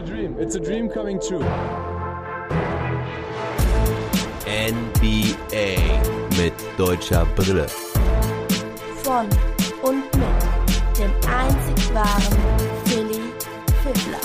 a dream. It's a dream coming true. NBA mit deutscher Brille. Von und mit dem einzig wahren Philly Fiddler.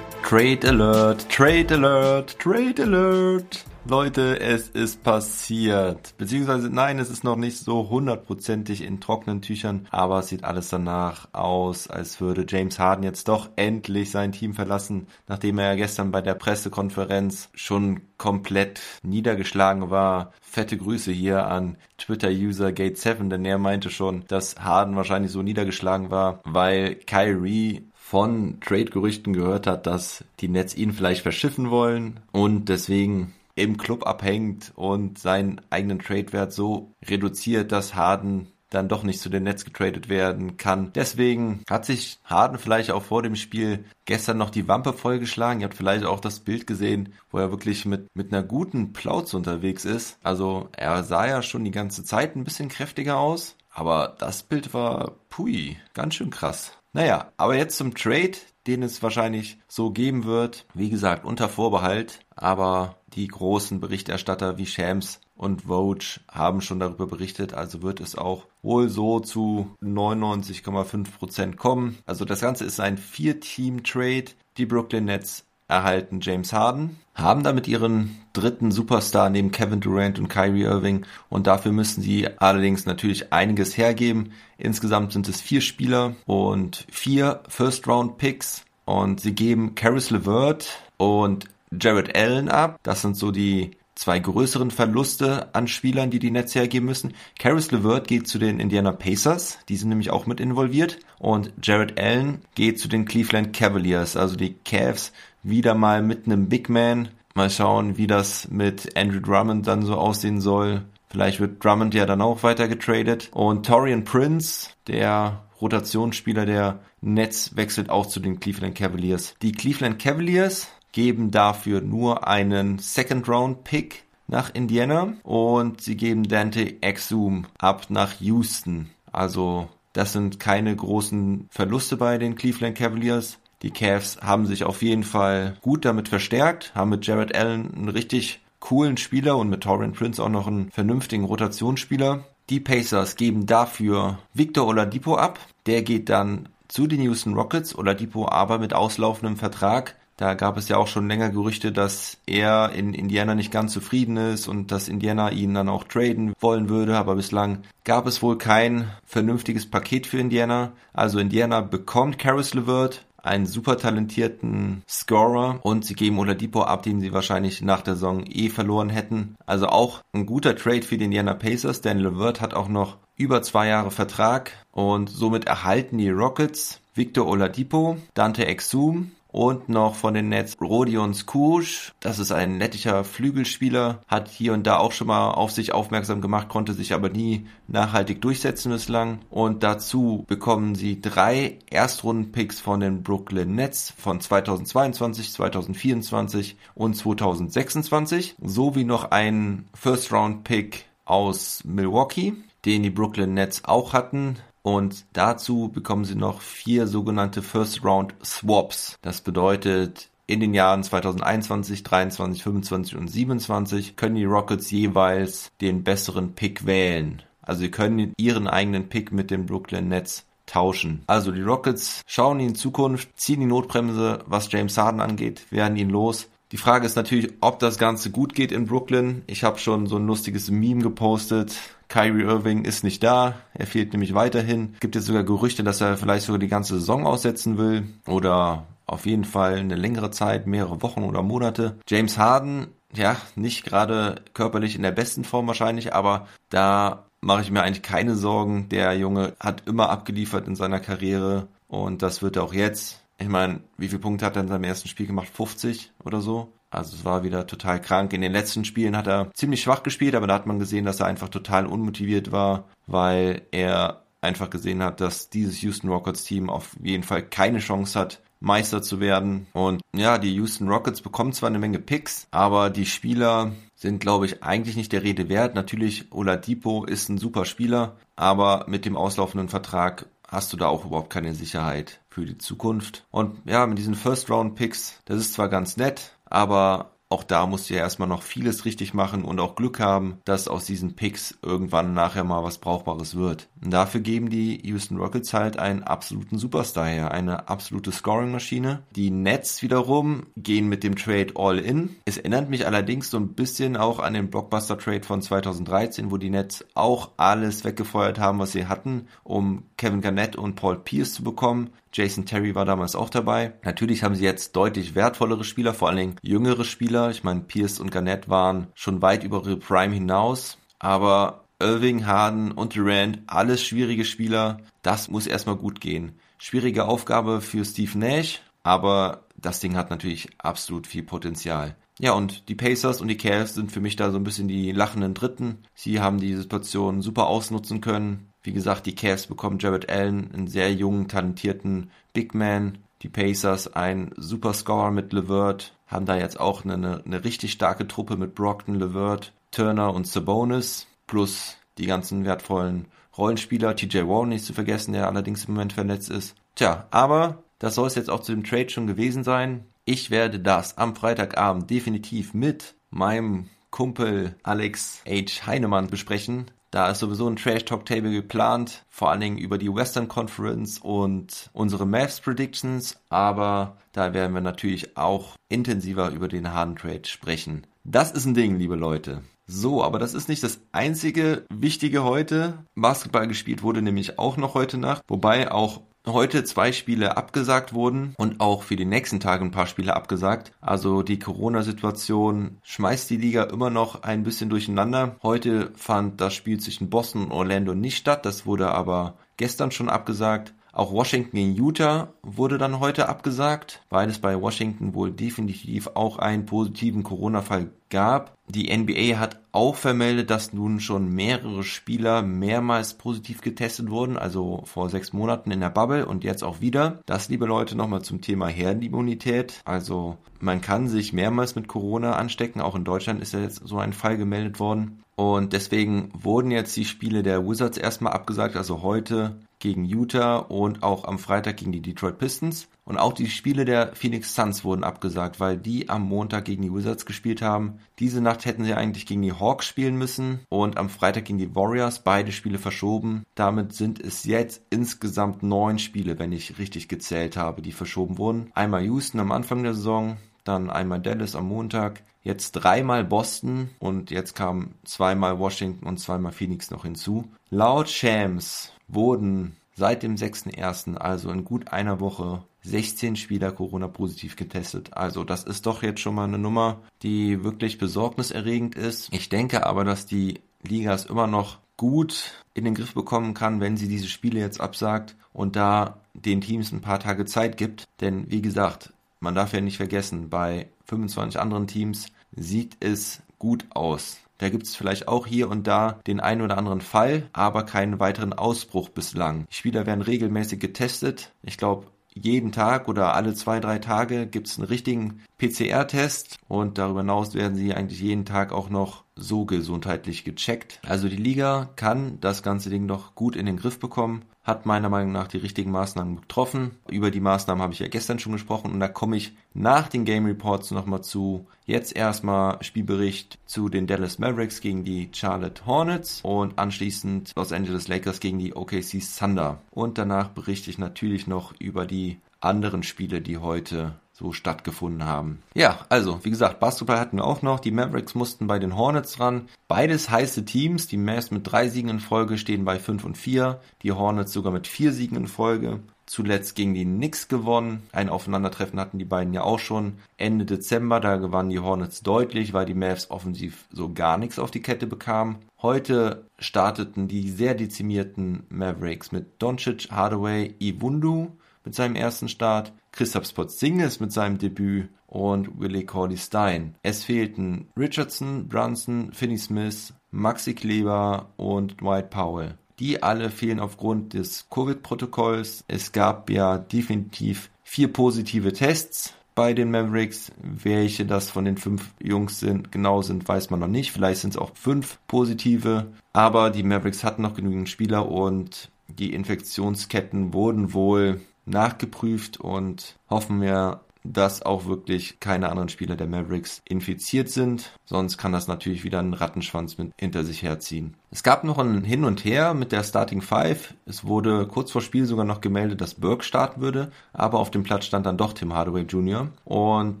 Trade Alert, Trade Alert, Trade Alert. Leute, es ist passiert. Beziehungsweise nein, es ist noch nicht so hundertprozentig in trockenen Tüchern, aber es sieht alles danach aus, als würde James Harden jetzt doch endlich sein Team verlassen, nachdem er gestern bei der Pressekonferenz schon komplett niedergeschlagen war. Fette Grüße hier an Twitter-User Gate7, denn er meinte schon, dass Harden wahrscheinlich so niedergeschlagen war, weil Kyrie von Trade-Gerüchten gehört hat, dass die Nets ihn vielleicht verschiffen wollen und deswegen im Club abhängt und seinen eigenen Trade-Wert so reduziert, dass Harden dann doch nicht zu den Nets getradet werden kann. Deswegen hat sich Harden vielleicht auch vor dem Spiel gestern noch die Wampe vollgeschlagen. Ihr habt vielleicht auch das Bild gesehen, wo er wirklich mit, mit einer guten Plauz unterwegs ist. Also er sah ja schon die ganze Zeit ein bisschen kräftiger aus. Aber das Bild war, pui, ganz schön krass. Naja, aber jetzt zum Trade, den es wahrscheinlich so geben wird. Wie gesagt, unter Vorbehalt. Aber die großen Berichterstatter wie Shams und Vogue haben schon darüber berichtet, also wird es auch wohl so zu 99,5 Prozent kommen. Also das Ganze ist ein Vier-Team-Trade. Die Brooklyn Nets erhalten James Harden, haben damit ihren dritten Superstar neben Kevin Durant und Kyrie Irving und dafür müssen sie allerdings natürlich einiges hergeben. Insgesamt sind es vier Spieler und vier First-Round-Picks und sie geben Caris LeVert und Jared Allen ab. Das sind so die zwei größeren Verluste an Spielern, die die Nets hergeben müssen. Caris LeVert geht zu den Indiana Pacers, die sind nämlich auch mit involviert. Und Jared Allen geht zu den Cleveland Cavaliers, also die Cavs wieder mal mit einem Big Man. Mal schauen, wie das mit Andrew Drummond dann so aussehen soll. Vielleicht wird Drummond ja dann auch weiter getradet. Und Torian Prince, der Rotationsspieler der Nets, wechselt auch zu den Cleveland Cavaliers. Die Cleveland Cavaliers geben dafür nur einen Second Round Pick nach Indiana und sie geben Dante Exum ab nach Houston. Also das sind keine großen Verluste bei den Cleveland Cavaliers. Die Cavs haben sich auf jeden Fall gut damit verstärkt, haben mit Jared Allen einen richtig coolen Spieler und mit Torrent Prince auch noch einen vernünftigen Rotationsspieler. Die Pacers geben dafür Victor Oladipo ab. Der geht dann zu den Houston Rockets. Oladipo aber mit auslaufendem Vertrag. Da gab es ja auch schon länger Gerüchte, dass er in Indiana nicht ganz zufrieden ist und dass Indiana ihn dann auch traden wollen würde, aber bislang gab es wohl kein vernünftiges Paket für Indiana. Also Indiana bekommt Caris LeVert, einen super talentierten Scorer und sie geben Oladipo ab, den sie wahrscheinlich nach der Saison eh verloren hätten. Also auch ein guter Trade für die Indiana Pacers, denn LeVert hat auch noch über zwei Jahre Vertrag und somit erhalten die Rockets Victor Oladipo, Dante Exum, und noch von den Nets Rodion Skusch. Das ist ein nettischer Flügelspieler, hat hier und da auch schon mal auf sich aufmerksam gemacht, konnte sich aber nie nachhaltig durchsetzen bislang. Und dazu bekommen sie drei Erstrunden-Picks von den Brooklyn Nets von 2022, 2024 und 2026, sowie noch einen First-Round-Pick aus Milwaukee, den die Brooklyn Nets auch hatten. Und dazu bekommen sie noch vier sogenannte First Round Swaps. Das bedeutet, in den Jahren 2021, 23, 25 und 27 können die Rockets jeweils den besseren Pick wählen. Also sie können ihren eigenen Pick mit den Brooklyn Nets tauschen. Also die Rockets schauen in Zukunft, ziehen die Notbremse, was James Harden angeht, werden ihn los. Die Frage ist natürlich, ob das Ganze gut geht in Brooklyn. Ich habe schon so ein lustiges Meme gepostet Kyrie Irving ist nicht da. Er fehlt nämlich weiterhin. Gibt jetzt sogar Gerüchte, dass er vielleicht sogar die ganze Saison aussetzen will oder auf jeden Fall eine längere Zeit, mehrere Wochen oder Monate. James Harden, ja, nicht gerade körperlich in der besten Form wahrscheinlich, aber da mache ich mir eigentlich keine Sorgen. Der Junge hat immer abgeliefert in seiner Karriere und das wird er auch jetzt. Ich meine, wie viele Punkte hat er in seinem ersten Spiel gemacht? 50 oder so? Also es war wieder total krank. In den letzten Spielen hat er ziemlich schwach gespielt, aber da hat man gesehen, dass er einfach total unmotiviert war, weil er einfach gesehen hat, dass dieses Houston Rockets Team auf jeden Fall keine Chance hat, Meister zu werden. Und ja, die Houston Rockets bekommen zwar eine Menge Picks, aber die Spieler sind, glaube ich, eigentlich nicht der Rede wert. Natürlich, Oladipo ist ein super Spieler, aber mit dem auslaufenden Vertrag hast du da auch überhaupt keine Sicherheit für die Zukunft. Und ja, mit diesen First-Round-Picks, das ist zwar ganz nett, aber auch da musst du ja erstmal noch vieles richtig machen und auch Glück haben, dass aus diesen Picks irgendwann nachher mal was Brauchbares wird. Und dafür geben die Houston Rockets halt einen absoluten Superstar her, eine absolute Scoring-Maschine. Die Nets wiederum gehen mit dem Trade all in. Es erinnert mich allerdings so ein bisschen auch an den Blockbuster-Trade von 2013, wo die Nets auch alles weggefeuert haben, was sie hatten, um Kevin Garnett und Paul Pierce zu bekommen. Jason Terry war damals auch dabei. Natürlich haben sie jetzt deutlich wertvollere Spieler, vor allen Dingen jüngere Spieler. Ich meine, Pierce und Garnett waren schon weit über ihre Prime hinaus. Aber Irving, Harden und Durant, alles schwierige Spieler. Das muss erstmal gut gehen. Schwierige Aufgabe für Steve Nash, aber das Ding hat natürlich absolut viel Potenzial. Ja, und die Pacers und die Cavs sind für mich da so ein bisschen die lachenden Dritten. Sie haben die Situation super ausnutzen können. Wie gesagt, die Cavs bekommen Jared Allen, einen sehr jungen, talentierten Big Man. Die Pacers ein super Scorer mit Levert, haben da jetzt auch eine, eine richtig starke Truppe mit Brockton, Levert, Turner und Sabonis, plus die ganzen wertvollen Rollenspieler, TJ Warren nicht zu vergessen, der allerdings im Moment verletzt ist. Tja, aber das soll es jetzt auch zu dem Trade schon gewesen sein. Ich werde das am Freitagabend definitiv mit meinem Kumpel Alex H. Heinemann besprechen. Da ist sowieso ein Trash Talk Table geplant, vor allen Dingen über die Western Conference und unsere Mavs Predictions, aber da werden wir natürlich auch intensiver über den Harden Trade sprechen. Das ist ein Ding, liebe Leute. So, aber das ist nicht das einzige Wichtige heute. Basketball gespielt wurde nämlich auch noch heute Nacht, wobei auch heute zwei Spiele abgesagt wurden und auch für die nächsten Tage ein paar Spiele abgesagt. Also die Corona-Situation schmeißt die Liga immer noch ein bisschen durcheinander. Heute fand das Spiel zwischen Boston und Orlando nicht statt, das wurde aber gestern schon abgesagt. Auch Washington gegen Utah wurde dann heute abgesagt, weil es bei Washington wohl definitiv auch einen positiven Corona-Fall gab. Die NBA hat auch vermeldet, dass nun schon mehrere Spieler mehrmals positiv getestet wurden, also vor sechs Monaten in der Bubble und jetzt auch wieder. Das, liebe Leute, nochmal zum Thema Herdenimmunität. Also man kann sich mehrmals mit Corona anstecken. Auch in Deutschland ist ja jetzt so ein Fall gemeldet worden. Und deswegen wurden jetzt die Spiele der Wizards erstmal abgesagt, also heute gegen Utah und auch am Freitag gegen die Detroit Pistons. Und auch die Spiele der Phoenix Suns wurden abgesagt, weil die am Montag gegen die Wizards gespielt haben. Diese Nacht hätten sie eigentlich gegen die Hawks spielen müssen und am Freitag gegen die Warriors beide Spiele verschoben. Damit sind es jetzt insgesamt neun Spiele, wenn ich richtig gezählt habe, die verschoben wurden. Einmal Houston am Anfang der Saison, dann einmal Dallas am Montag, jetzt dreimal Boston und jetzt kamen zweimal Washington und zweimal Phoenix noch hinzu. Laut Shams wurden seit dem 6.1., also in gut einer Woche, 16 Spieler Corona-positiv getestet. Also das ist doch jetzt schon mal eine Nummer, die wirklich besorgniserregend ist. Ich denke aber, dass die Liga es immer noch gut in den Griff bekommen kann, wenn sie diese Spiele jetzt absagt und da den Teams ein paar Tage Zeit gibt. Denn wie gesagt, man darf ja nicht vergessen, bei 25 anderen Teams sieht es gut aus. Da gibt es vielleicht auch hier und da den einen oder anderen Fall, aber keinen weiteren Ausbruch bislang. Die Spieler werden regelmäßig getestet. Ich glaube, jeden Tag oder alle zwei, drei Tage gibt es einen richtigen PCR-Test und darüber hinaus werden sie eigentlich jeden Tag auch noch so gesundheitlich gecheckt. Also die Liga kann das ganze Ding doch gut in den Griff bekommen hat meiner Meinung nach die richtigen Maßnahmen getroffen. Über die Maßnahmen habe ich ja gestern schon gesprochen und da komme ich nach den Game Reports nochmal zu. Jetzt erstmal Spielbericht zu den Dallas Mavericks gegen die Charlotte Hornets und anschließend Los Angeles Lakers gegen die OKC Thunder. Und danach berichte ich natürlich noch über die anderen Spiele, die heute so stattgefunden haben. Ja, also, wie gesagt, Basketball hatten wir auch noch. Die Mavericks mussten bei den Hornets ran. Beides heiße Teams. Die Mavs mit drei Siegen in Folge stehen bei 5 und 4. Die Hornets sogar mit vier Siegen in Folge. Zuletzt gegen die Knicks gewonnen. Ein Aufeinandertreffen hatten die beiden ja auch schon. Ende Dezember, da gewannen die Hornets deutlich, weil die Mavs offensiv so gar nichts auf die Kette bekamen. Heute starteten die sehr dezimierten Mavericks mit Doncic, Hardaway, Iwundu mit seinem ersten Start, Christoph Porzingis mit seinem Debüt und Willie Corley Stein. Es fehlten Richardson, Brunson, Finney Smith, Maxi Kleber und Dwight Powell. Die alle fehlen aufgrund des Covid-Protokolls. Es gab ja definitiv vier positive Tests bei den Mavericks. Welche das von den fünf Jungs sind, genau sind, weiß man noch nicht. Vielleicht sind es auch fünf positive. Aber die Mavericks hatten noch genügend Spieler und Die Infektionsketten wurden wohl nachgeprüft und hoffen wir, dass auch wirklich keine anderen Spieler der Mavericks infiziert sind. Sonst kann das natürlich wieder einen Rattenschwanz mit hinter sich herziehen. Es gab noch ein Hin und Her mit der Starting Five. Es wurde kurz vor Spiel sogar noch gemeldet, dass Burke starten würde, aber auf dem Platz stand dann doch Tim Hardaway Jr. Und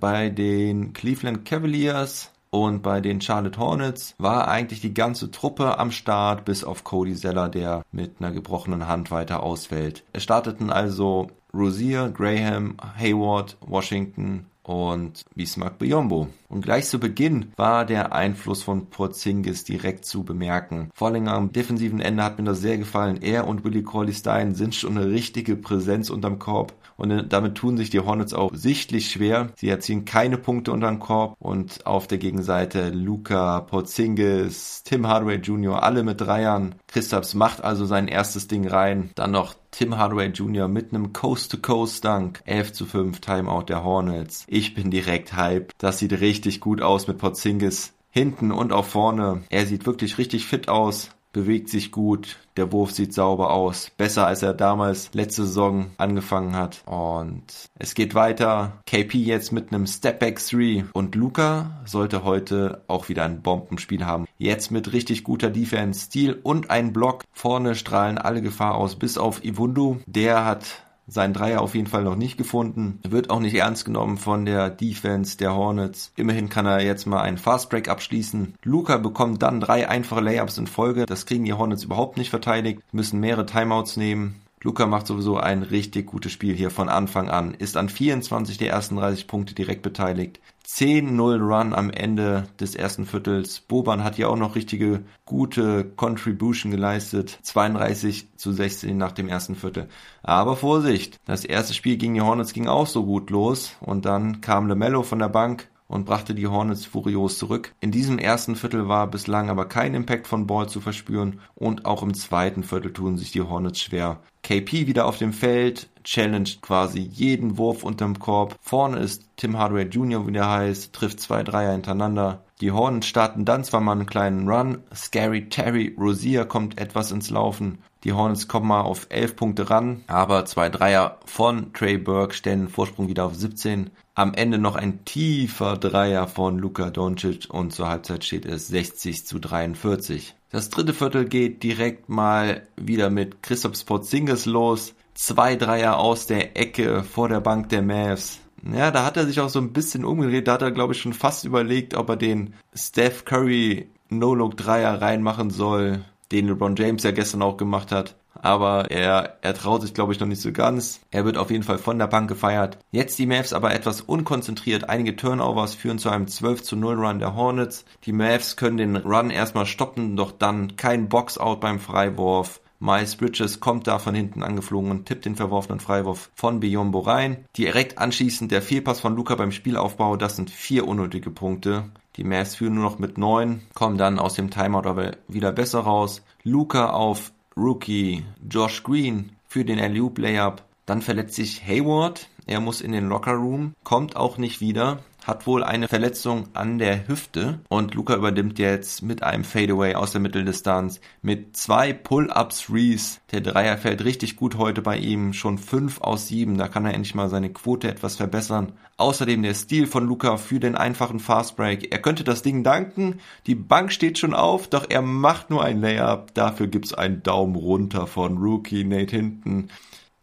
bei den Cleveland Cavaliers und bei den Charlotte Hornets war eigentlich die ganze Truppe am Start, bis auf Cody Zeller, der mit einer gebrochenen Hand weiter ausfällt. Es starteten also Rosier, Graham, Hayward, Washington und Bismarck Biombo. Und gleich zu Beginn war der Einfluss von Porzingis direkt zu bemerken. Vor allem am defensiven Ende hat mir das sehr gefallen. Er und Willie Corley Stein sind schon eine richtige Präsenz unterm Korb. Und damit tun sich die Hornets auch sichtlich schwer. Sie erzielen keine Punkte unter den Korb. Und auf der Gegenseite Luca, Porzingis, Tim Hardaway Jr., alle mit Dreiern. Christaps macht also sein erstes Ding rein. Dann noch Tim Hardaway Jr. mit einem Coast-to-Coast-Dunk. 11 zu 5 Timeout der Hornets. Ich bin direkt hype. Das sieht richtig gut aus mit Porzingis. Hinten und auch vorne. Er sieht wirklich richtig fit aus bewegt sich gut, der Wurf sieht sauber aus, besser als er damals letzte Saison angefangen hat. Und es geht weiter. KP jetzt mit einem Stepback 3 und Luca sollte heute auch wieder ein Bombenspiel haben. Jetzt mit richtig guter Defense, Stil und ein Block. Vorne strahlen alle Gefahr aus, bis auf Iwundu. Der hat seinen Dreier auf jeden Fall noch nicht gefunden. Wird auch nicht ernst genommen von der Defense der Hornets. Immerhin kann er jetzt mal einen Fastbreak abschließen. Luca bekommt dann drei einfache Layups in Folge. Das kriegen die Hornets überhaupt nicht verteidigt. Müssen mehrere Timeouts nehmen. Luca macht sowieso ein richtig gutes Spiel hier von Anfang an, ist an 24 der ersten 30 Punkte direkt beteiligt. 10-0 Run am Ende des ersten Viertels. Boban hat hier auch noch richtige gute Contribution geleistet. 32 zu 16 nach dem ersten Viertel. Aber Vorsicht, das erste Spiel gegen die Hornets ging auch so gut los und dann kam LeMelo von der Bank und brachte die Hornets furios zurück. In diesem ersten Viertel war bislang aber kein Impact von Ball zu verspüren und auch im zweiten Viertel tun sich die Hornets schwer. KP wieder auf dem Feld, challenged quasi jeden Wurf unterm Korb. Vorne ist Tim Hardaway Jr., wie der heißt, trifft zwei Dreier hintereinander. Die Hornets starten dann zwar mal einen kleinen Run. Scary Terry Rozier kommt etwas ins Laufen. Die Hornets kommen mal auf 11 Punkte ran, aber zwei Dreier von Trey Burke stellen den Vorsprung wieder auf 17. Am Ende noch ein tiefer Dreier von Luka Doncic und zur Halbzeit steht es 60 zu 43. Das dritte Viertel geht direkt mal wieder mit Christoph Porzingis los. Zwei Dreier aus der Ecke vor der Bank der Mavs. Ja, da hat er sich auch so ein bisschen umgedreht. Da hat er, glaube ich, schon fast überlegt, ob er den Steph Curry No-Look-Dreier reinmachen soll den LeBron James ja gestern auch gemacht hat. Aber er, er traut sich, glaube ich, noch nicht so ganz. Er wird auf jeden Fall von der Bank gefeiert. Jetzt die Mavs aber etwas unkonzentriert. Einige Turnovers führen zu einem 12 zu 0 Run der Hornets. Die Mavs können den Run erstmal stoppen, doch dann kein Boxout beim Freiwurf. Miles Bridges kommt da von hinten angeflogen und tippt den verworfenen Freiwurf von Biombo rein. Direkt anschließend der Fehlpass von Luca beim Spielaufbau, das sind vier unnötige Punkte. Die Mavs führen nur noch mit neun, kommen dann aus dem Timeout aber wieder besser raus. Luca auf Rookie Josh Green für den alley Layup. Dann verletzt sich Hayward. Er muss in den Locker Room, kommt auch nicht wieder hat wohl eine Verletzung an der Hüfte und Luca übernimmt jetzt mit einem Fadeaway aus der Mitteldistanz mit zwei Pull-Ups Threes. Der Dreier fällt richtig gut heute bei ihm, schon 5 aus 7, da kann er endlich mal seine Quote etwas verbessern. Außerdem der Stil von Luca für den einfachen Fastbreak. Er könnte das Ding danken, die Bank steht schon auf, doch er macht nur ein Layup. Dafür gibt's einen Daumen runter von Rookie Nate Hinton.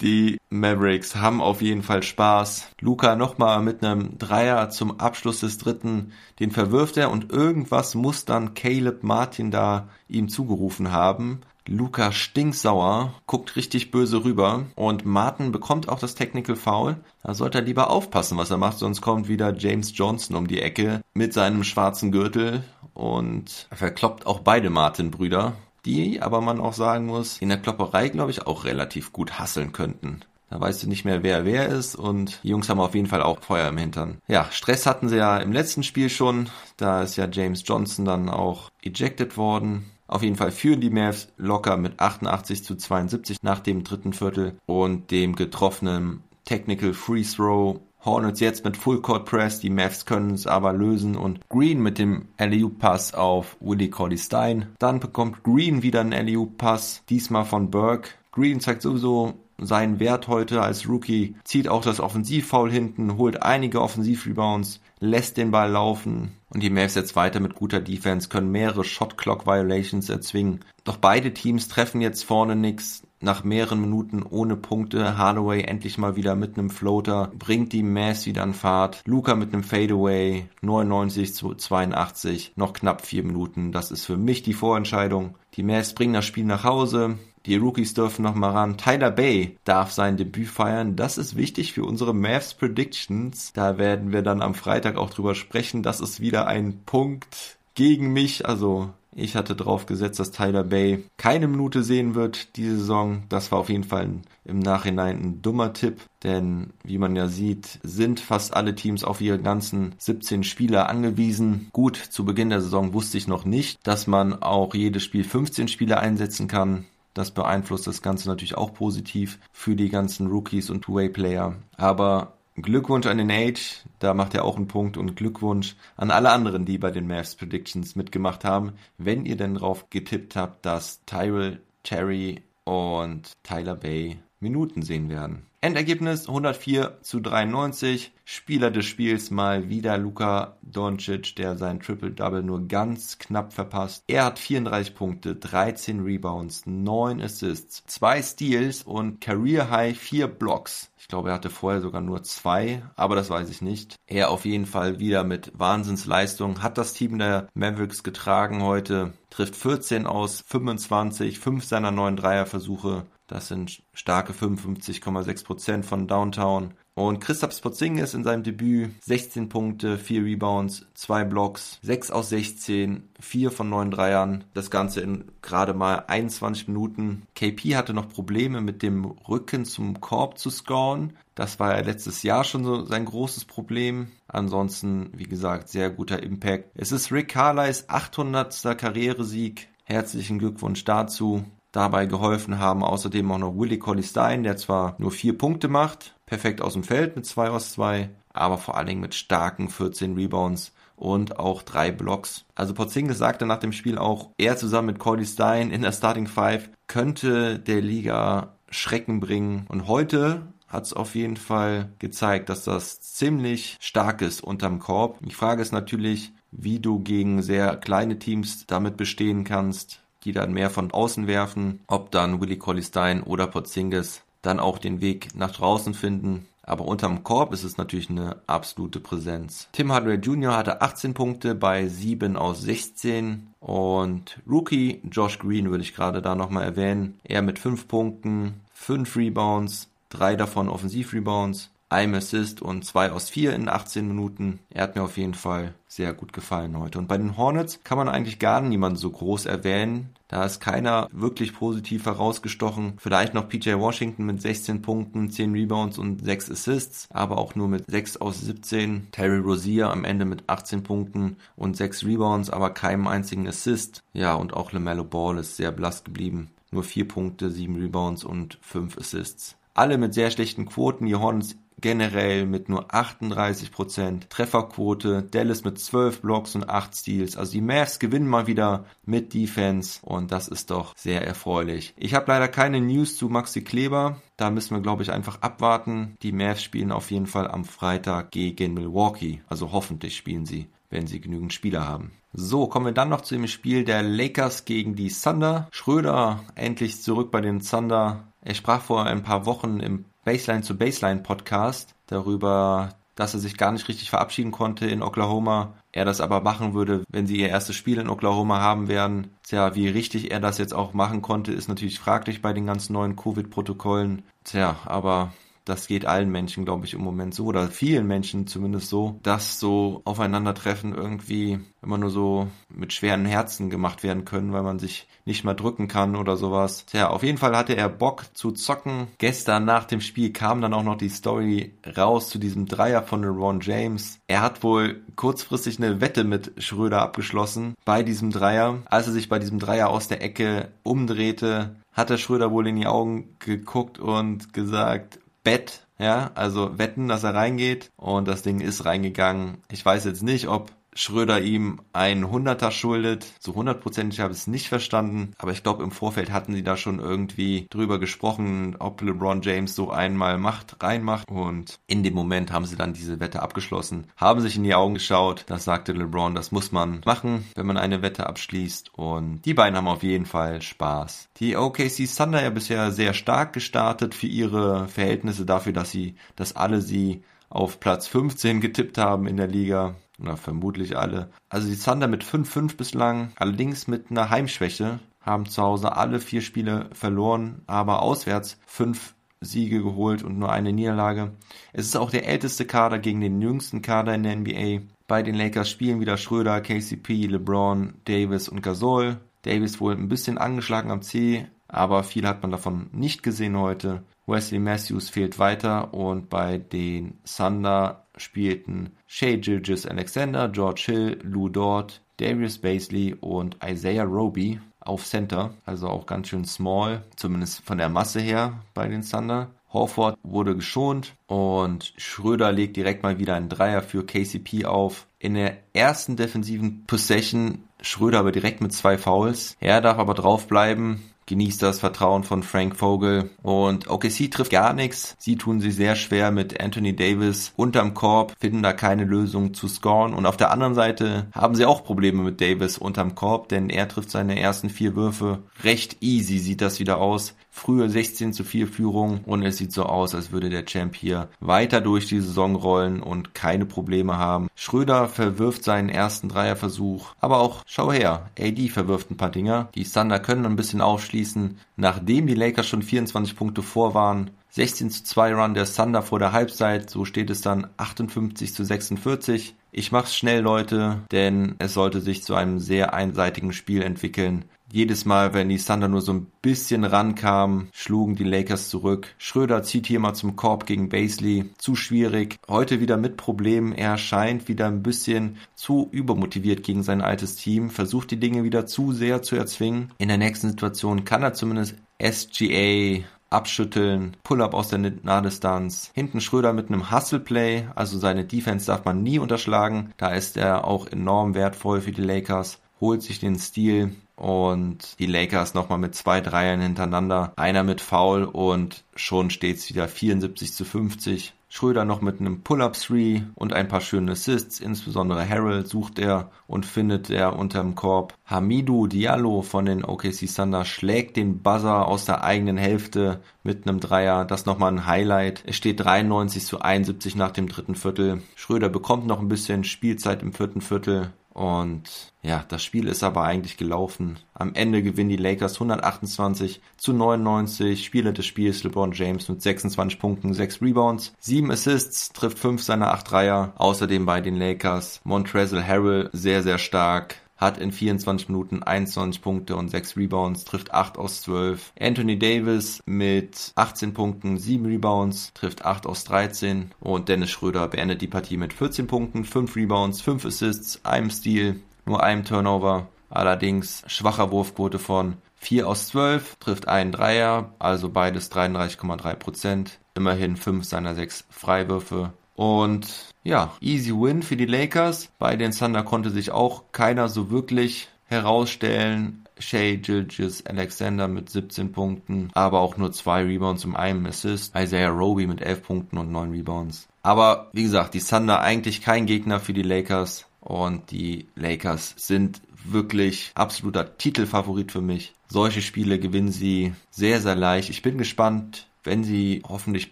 Die Mavericks haben auf jeden Fall Spaß. Luca nochmal mit einem Dreier zum Abschluss des dritten. Den verwirft er und irgendwas muss dann Caleb Martin da ihm zugerufen haben. Luca stinksauer, guckt richtig böse rüber und Martin bekommt auch das Technical Foul. Da sollte er lieber aufpassen, was er macht, sonst kommt wieder James Johnson um die Ecke mit seinem schwarzen Gürtel und verkloppt auch beide Martin-Brüder die aber man auch sagen muss, in der Klopperei, glaube ich, auch relativ gut hasseln könnten. Da weißt du nicht mehr, wer wer ist und die Jungs haben auf jeden Fall auch Feuer im Hintern. Ja, Stress hatten sie ja im letzten Spiel schon. Da ist ja James Johnson dann auch ejected worden. Auf jeden Fall führen die Mavs locker mit 88 zu 72 nach dem dritten Viertel und dem getroffenen Technical Free Throw Hornets jetzt mit Full Court Press, die Mavs können es aber lösen und Green mit dem LEU Pass auf Willie Cordy Stein. Dann bekommt Green wieder einen LEU Pass, diesmal von Burke. Green zeigt sowieso seinen Wert heute als Rookie, zieht auch das Offensivfoul hinten, holt einige Offensivrebounds, lässt den Ball laufen und die Mavs jetzt weiter mit guter Defense können mehrere Shot Clock Violations erzwingen. Doch beide Teams treffen jetzt vorne nix. Nach mehreren Minuten ohne Punkte, Hardaway endlich mal wieder mit einem Floater, bringt die Mavs wieder an Fahrt. Luca mit einem Fadeaway, 99 zu 82, noch knapp vier Minuten. Das ist für mich die Vorentscheidung. Die Mavs bringen das Spiel nach Hause. Die Rookies dürfen noch mal ran. Tyler Bay darf sein Debüt feiern. Das ist wichtig für unsere Mavs Predictions. Da werden wir dann am Freitag auch drüber sprechen. Das ist wieder ein Punkt gegen mich. Also ich hatte drauf gesetzt, dass Tyler Bay keine Minute sehen wird diese Saison. Das war auf jeden Fall im Nachhinein ein dummer Tipp, denn wie man ja sieht, sind fast alle Teams auf ihre ganzen 17 Spieler angewiesen. Gut, zu Beginn der Saison wusste ich noch nicht, dass man auch jedes Spiel 15 Spieler einsetzen kann. Das beeinflusst das Ganze natürlich auch positiv für die ganzen Rookies und Two-Way-Player. Aber Glückwunsch an den Age, da macht er auch einen Punkt und Glückwunsch an alle anderen, die bei den Mavs Predictions mitgemacht haben. Wenn ihr denn drauf getippt habt, dass Tyrell, Terry und Tyler Bay Minuten sehen werden. Endergebnis 104 zu 93. Spieler des Spiels mal wieder Luka Doncic, der sein Triple-Double nur ganz knapp verpasst. Er hat 34 Punkte, 13 Rebounds, 9 Assists, 2 Steals und Career High 4 Blocks. Ich glaube, er hatte vorher sogar nur zwei, aber das weiß ich nicht. Er auf jeden Fall wieder mit Wahnsinnsleistung, hat das Team der Mavericks getragen heute, trifft 14 aus 25, 5 seiner 9 Dreierversuche, das sind starke 55,6 Prozent von Downtown. Und Christoph Porzingis in seinem Debüt 16 Punkte, 4 Rebounds, 2 Blocks, 6 aus 16, 4 von 9 Dreiern. Das Ganze in gerade mal 21 Minuten. KP hatte noch Probleme mit dem Rücken zum Korb zu scoren. Das war ja letztes Jahr schon so sein großes Problem. Ansonsten, wie gesagt, sehr guter Impact. Es ist Rick Carlys 800. Karrieresieg. Herzlichen Glückwunsch dazu dabei geholfen haben. Außerdem auch noch Willie Colley Stein, der zwar nur vier Punkte macht, perfekt aus dem Feld mit zwei aus zwei, aber vor allen Dingen mit starken 14 Rebounds und auch drei Blocks. Also Porzingis sagte nach dem Spiel auch, er zusammen mit Cody Stein in der Starting Five könnte der Liga Schrecken bringen. Und heute hat es auf jeden Fall gezeigt, dass das ziemlich stark ist unterm Korb. Die Frage ist natürlich, wie du gegen sehr kleine Teams damit bestehen kannst die dann mehr von außen werfen, ob dann Willie Collistein oder Porzingis dann auch den Weg nach draußen finden. Aber unterm Korb ist es natürlich eine absolute Präsenz. Tim Hardaway Jr. hatte 18 Punkte bei 7 aus 16 und Rookie Josh Green würde ich gerade da nochmal erwähnen. Er mit 5 Punkten, 5 Rebounds, 3 davon Offensivrebounds einem Assist und zwei aus vier in 18 Minuten. Er hat mir auf jeden Fall sehr gut gefallen heute. Und bei den Hornets kann man eigentlich gar niemanden so groß erwähnen. Da ist keiner wirklich positiv herausgestochen. Vielleicht noch PJ Washington mit 16 Punkten, 10 Rebounds und 6 Assists, aber auch nur mit 6 aus 17. Terry Rozier am Ende mit 18 Punkten und 6 Rebounds, aber keinem einzigen Assist. Ja, und auch LaMelo Ball ist sehr blass geblieben. Nur 4 Punkte, 7 Rebounds und 5 Assists. Alle mit sehr schlechten Quoten. Die Hornets generell mit nur 38% Trefferquote, Dallas mit 12 Blocks und 8 Steals. Also die Mavs gewinnen mal wieder mit Defense und das ist doch sehr erfreulich. Ich habe leider keine News zu Maxi Kleber. Da müssen wir, glaube ich, einfach abwarten. Die Mavs spielen auf jeden Fall am Freitag gegen Milwaukee. Also hoffentlich spielen sie, wenn sie genügend Spieler haben. So, kommen wir dann noch zu dem Spiel der Lakers gegen die Thunder. Schröder endlich zurück bei den Thunder. Er sprach vor ein paar Wochen im Baseline zu Baseline Podcast darüber, dass er sich gar nicht richtig verabschieden konnte in Oklahoma. Er das aber machen würde, wenn sie ihr erstes Spiel in Oklahoma haben werden. Tja, wie richtig er das jetzt auch machen konnte, ist natürlich fraglich bei den ganzen neuen Covid-Protokollen. Tja, aber das geht allen Menschen, glaube ich, im Moment so, oder vielen Menschen zumindest so, dass so Aufeinandertreffen irgendwie immer nur so mit schweren Herzen gemacht werden können, weil man sich nicht mal drücken kann oder sowas. Tja, auf jeden Fall hatte er Bock zu zocken. Gestern nach dem Spiel kam dann auch noch die Story raus zu diesem Dreier von LeBron James. Er hat wohl kurzfristig eine Wette mit Schröder abgeschlossen bei diesem Dreier. Als er sich bei diesem Dreier aus der Ecke umdrehte, hat der Schröder wohl in die Augen geguckt und gesagt, Bett, ja, also wetten, dass er reingeht und das Ding ist reingegangen. Ich weiß jetzt nicht, ob Schröder ihm ein 100er schuldet. So hundertprozentig habe ich es nicht verstanden, aber ich glaube im Vorfeld hatten sie da schon irgendwie drüber gesprochen, ob LeBron James so einmal macht, reinmacht und in dem Moment haben sie dann diese Wette abgeschlossen, haben sich in die Augen geschaut, das sagte LeBron, das muss man machen, wenn man eine Wette abschließt und die beiden haben auf jeden Fall Spaß. Die OKC Thunder ja bisher sehr stark gestartet für ihre Verhältnisse dafür, dass sie, dass alle sie auf Platz 15 getippt haben in der Liga. Oder vermutlich alle. Also die Thunder mit 5-5 bislang, allerdings mit einer Heimschwäche, haben zu Hause alle vier Spiele verloren, aber auswärts fünf Siege geholt und nur eine Niederlage. Es ist auch der älteste Kader gegen den jüngsten Kader in der NBA. Bei den Lakers spielen wieder Schröder, KCP, LeBron, Davis und Gasol. Davis wohl ein bisschen angeschlagen am C, aber viel hat man davon nicht gesehen heute. Wesley Matthews fehlt weiter und bei den Thunder spielten Shea Gilgis Alexander, George Hill, Lou Dort, Darius Basley und Isaiah Roby auf Center, also auch ganz schön small, zumindest von der Masse her bei den Thunder. Horford wurde geschont und Schröder legt direkt mal wieder einen Dreier für KCP auf. In der ersten defensiven Possession Schröder aber direkt mit zwei Fouls. Er darf aber draufbleiben genießt das Vertrauen von Frank Vogel. Und OKC trifft gar nichts. Sie tun sich sehr schwer mit Anthony Davis unterm Korb, finden da keine Lösung zu scoren. Und auf der anderen Seite haben sie auch Probleme mit Davis unterm Korb, denn er trifft seine ersten vier Würfe recht easy, sieht das wieder aus frühe 16 zu 4 Führung und es sieht so aus, als würde der Champ hier weiter durch die Saison rollen und keine Probleme haben. Schröder verwirft seinen ersten Dreierversuch, aber auch, schau her, AD verwirft ein paar Dinger. Die Thunder können ein bisschen aufschließen, nachdem die Lakers schon 24 Punkte vor waren. 16 zu 2 Run der Thunder vor der Halbzeit, so steht es dann 58 zu 46. Ich mach's schnell, Leute, denn es sollte sich zu einem sehr einseitigen Spiel entwickeln. Jedes Mal, wenn die Thunder nur so ein bisschen rankamen, schlugen die Lakers zurück. Schröder zieht hier mal zum Korb gegen Basley. Zu schwierig. Heute wieder mit Problemen. Er scheint wieder ein bisschen zu übermotiviert gegen sein altes Team. Versucht die Dinge wieder zu sehr zu erzwingen. In der nächsten Situation kann er zumindest SGA abschütteln, Pull-up aus der Nahdistanz, hinten Schröder mit einem Hustle-Play, also seine Defense darf man nie unterschlagen, da ist er auch enorm wertvoll für die Lakers, holt sich den Stil, und die Lakers nochmal mit zwei Dreiern hintereinander, einer mit Foul und schon steht's wieder 74 zu 50. Schröder noch mit einem Pull-Up-Three und ein paar schöne Assists, insbesondere Harold sucht er und findet er unterm Korb. Hamidou Diallo von den OKC Thunder schlägt den Buzzer aus der eigenen Hälfte mit einem Dreier. Das nochmal ein Highlight. Es steht 93 zu 71 nach dem dritten Viertel. Schröder bekommt noch ein bisschen Spielzeit im vierten Viertel. Und ja, das Spiel ist aber eigentlich gelaufen. Am Ende gewinnen die Lakers 128 zu 99. Spieler des Spiels LeBron James mit 26 Punkten, 6 Rebounds, 7 Assists, trifft 5 seiner 8 Dreier. Außerdem bei den Lakers Montrezl Harrell sehr, sehr stark hat in 24 Minuten 21 Punkte und 6 Rebounds, trifft 8 aus 12. Anthony Davis mit 18 Punkten, 7 Rebounds, trifft 8 aus 13 und Dennis Schröder beendet die Partie mit 14 Punkten, 5 Rebounds, 5 Assists, einem Steal, nur einem Turnover. Allerdings schwacher Wurfquote von 4 aus 12, trifft einen Dreier, also beides 33,3 Prozent. Immerhin 5 seiner 6 Freiwürfe und ja, easy win für die Lakers. Bei den Thunder konnte sich auch keiner so wirklich herausstellen. Shea Gilgis Alexander mit 17 Punkten, aber auch nur zwei Rebounds und einem Assist. Isaiah Roby mit 11 Punkten und 9 Rebounds. Aber wie gesagt, die Thunder eigentlich kein Gegner für die Lakers und die Lakers sind wirklich absoluter Titelfavorit für mich. Solche Spiele gewinnen sie sehr, sehr leicht. Ich bin gespannt, wenn sie hoffentlich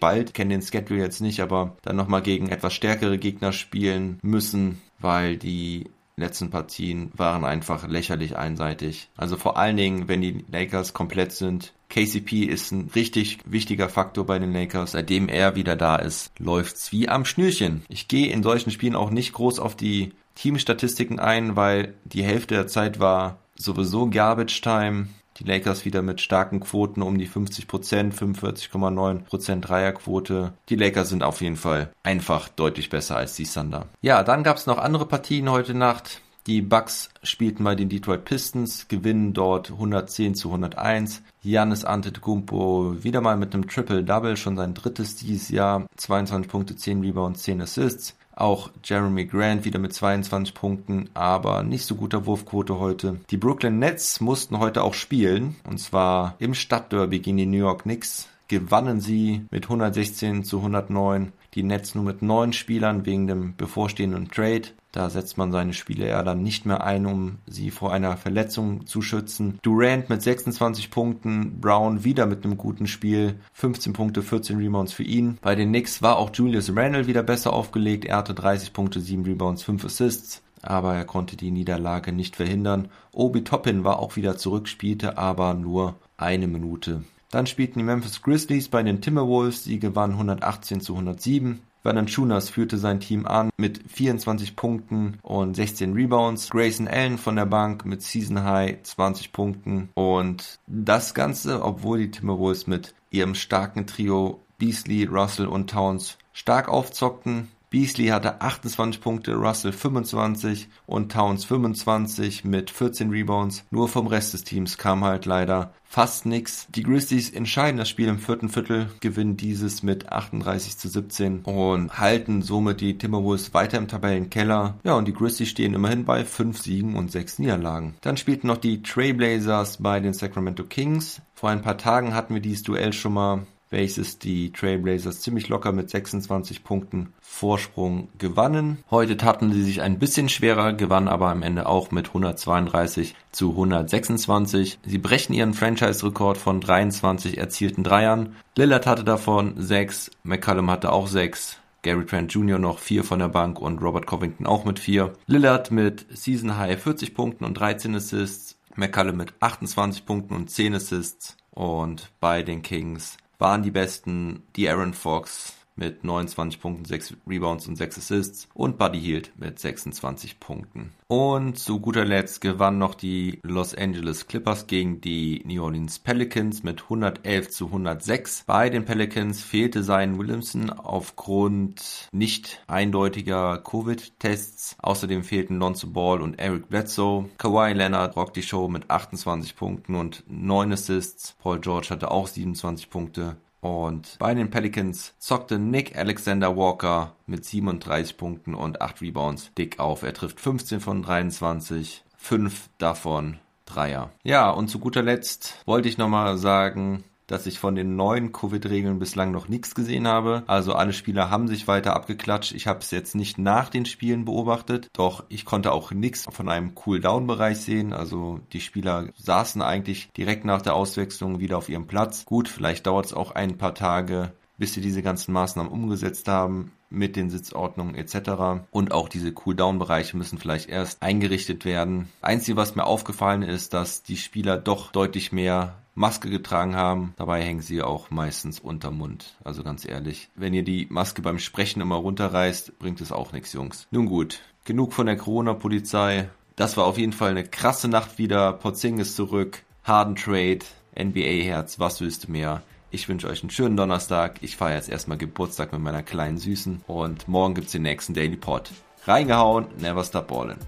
bald, kennen den Schedule jetzt nicht, aber dann nochmal gegen etwas stärkere Gegner spielen müssen, weil die letzten Partien waren einfach lächerlich einseitig. Also vor allen Dingen, wenn die Lakers komplett sind. KCP ist ein richtig wichtiger Faktor bei den Lakers. Seitdem er wieder da ist, läuft's wie am Schnürchen. Ich gehe in solchen Spielen auch nicht groß auf die Teamstatistiken ein, weil die Hälfte der Zeit war sowieso Garbage Time. Die Lakers wieder mit starken Quoten um die 50 Prozent, 45,9 Prozent Dreierquote. Die Lakers sind auf jeden Fall einfach deutlich besser als die Thunder. Ja, dann gab es noch andere Partien heute Nacht. Die Bucks spielten bei den Detroit Pistons, gewinnen dort 110 zu 101. Giannis Antetokounmpo wieder mal mit einem Triple-Double, schon sein drittes dieses Jahr. 22 Punkte, 10 Rebounds, 10 Assists. Auch Jeremy Grant wieder mit 22 Punkten, aber nicht so guter Wurfquote heute. Die Brooklyn Nets mussten heute auch spielen, und zwar im Stadtderby gegen die New York Knicks gewannen sie mit 116 zu 109. Die Nets nur mit neun Spielern wegen dem bevorstehenden Trade. Da setzt man seine Spiele eher dann nicht mehr ein, um sie vor einer Verletzung zu schützen. Durant mit 26 Punkten, Brown wieder mit einem guten Spiel, 15 Punkte, 14 Rebounds für ihn. Bei den Knicks war auch Julius Randle wieder besser aufgelegt. Er hatte 30 Punkte, 7 Rebounds, 5 Assists aber er konnte die Niederlage nicht verhindern. Obi Toppin war auch wieder zurück, spielte aber nur eine Minute. Dann spielten die Memphis Grizzlies bei den Timberwolves, sie gewannen 118 zu 107. Valanciunas führte sein Team an mit 24 Punkten und 16 Rebounds. Grayson Allen von der Bank mit Season High 20 Punkten. Und das Ganze, obwohl die Timberwolves mit ihrem starken Trio Beasley, Russell und Towns stark aufzockten. Beasley hatte 28 Punkte, Russell 25 und Towns 25 mit 14 Rebounds. Nur vom Rest des Teams kam halt leider fast nix. Die Grizzlies entscheiden das Spiel im vierten Viertel, gewinnen dieses mit 38 zu 17 und halten somit die Timberwolves weiter im Tabellenkeller. Ja, und die Grizzlies stehen immerhin bei 5 Siegen und 6 Niederlagen. Dann spielten noch die Trailblazers bei den Sacramento Kings. Vor ein paar Tagen hatten wir dieses Duell schon mal welches die Trailblazers ziemlich locker mit 26 Punkten Vorsprung gewannen. Heute taten sie sich ein bisschen schwerer, gewannen aber am Ende auch mit 132 zu 126. Sie brechen ihren Franchise-Rekord von 23 erzielten Dreiern. Lillard hatte davon 6, McCallum hatte auch 6. Gary Trent Jr. noch 4 von der Bank und Robert Covington auch mit 4. Lillard mit Season High 40 Punkten und 13 Assists. McCallum mit 28 Punkten und 10 Assists. Und bei den Kings waren die besten die Aaron Fox mit 29 Punkten, 6 Rebounds und 6 Assists und Buddy Hield mit 26 Punkten. Und zu guter Letzt gewannen noch die Los Angeles Clippers gegen die New Orleans Pelicans mit 111 zu 106. Bei den Pelicans fehlte sein Williamson aufgrund nicht eindeutiger Covid-Tests. Außerdem fehlten Lonzo Ball und Eric Bledsoe. Kawhi Leonard rockt die Show mit 28 Punkten und 9 Assists. Paul George hatte auch 27 Punkte. Und bei den Pelicans zockte Nick Alexander Walker mit 37 Punkten und 8 Rebounds dick auf. Er trifft 15 von 23, 5 davon Dreier. Ja, und zu guter Letzt wollte ich nochmal sagen, dass ich von den neuen Covid-Regeln bislang noch nichts gesehen habe. Also alle Spieler haben sich weiter abgeklatscht. Ich habe es jetzt nicht nach den Spielen beobachtet, doch ich konnte auch nichts von einem Cool-Down-Bereich sehen. Also die Spieler saßen eigentlich direkt nach der Auswechslung wieder auf ihrem Platz. Gut, vielleicht dauert es auch ein paar Tage, bis sie diese ganzen Maßnahmen umgesetzt haben mit den Sitzordnungen etc. Und auch diese Cooldown-Bereiche müssen vielleicht erst eingerichtet werden. Einzige, was mir aufgefallen ist, dass die Spieler doch deutlich mehr Maske getragen haben. Dabei hängen sie auch meistens unterm Mund. Also ganz ehrlich, wenn ihr die Maske beim Sprechen immer runterreißt, bringt es auch nichts, Jungs. Nun gut, genug von der Corona-Polizei. Das war auf jeden Fall eine krasse Nacht wieder. Porzingis zurück, Harden Trade, NBA-Herz, was willst du mehr? Ich wünsche euch einen schönen Donnerstag. Ich feiere jetzt erstmal Geburtstag mit meiner kleinen Süßen und morgen gibt's den nächsten Daily Pod. Reingehauen, never stop ballin'.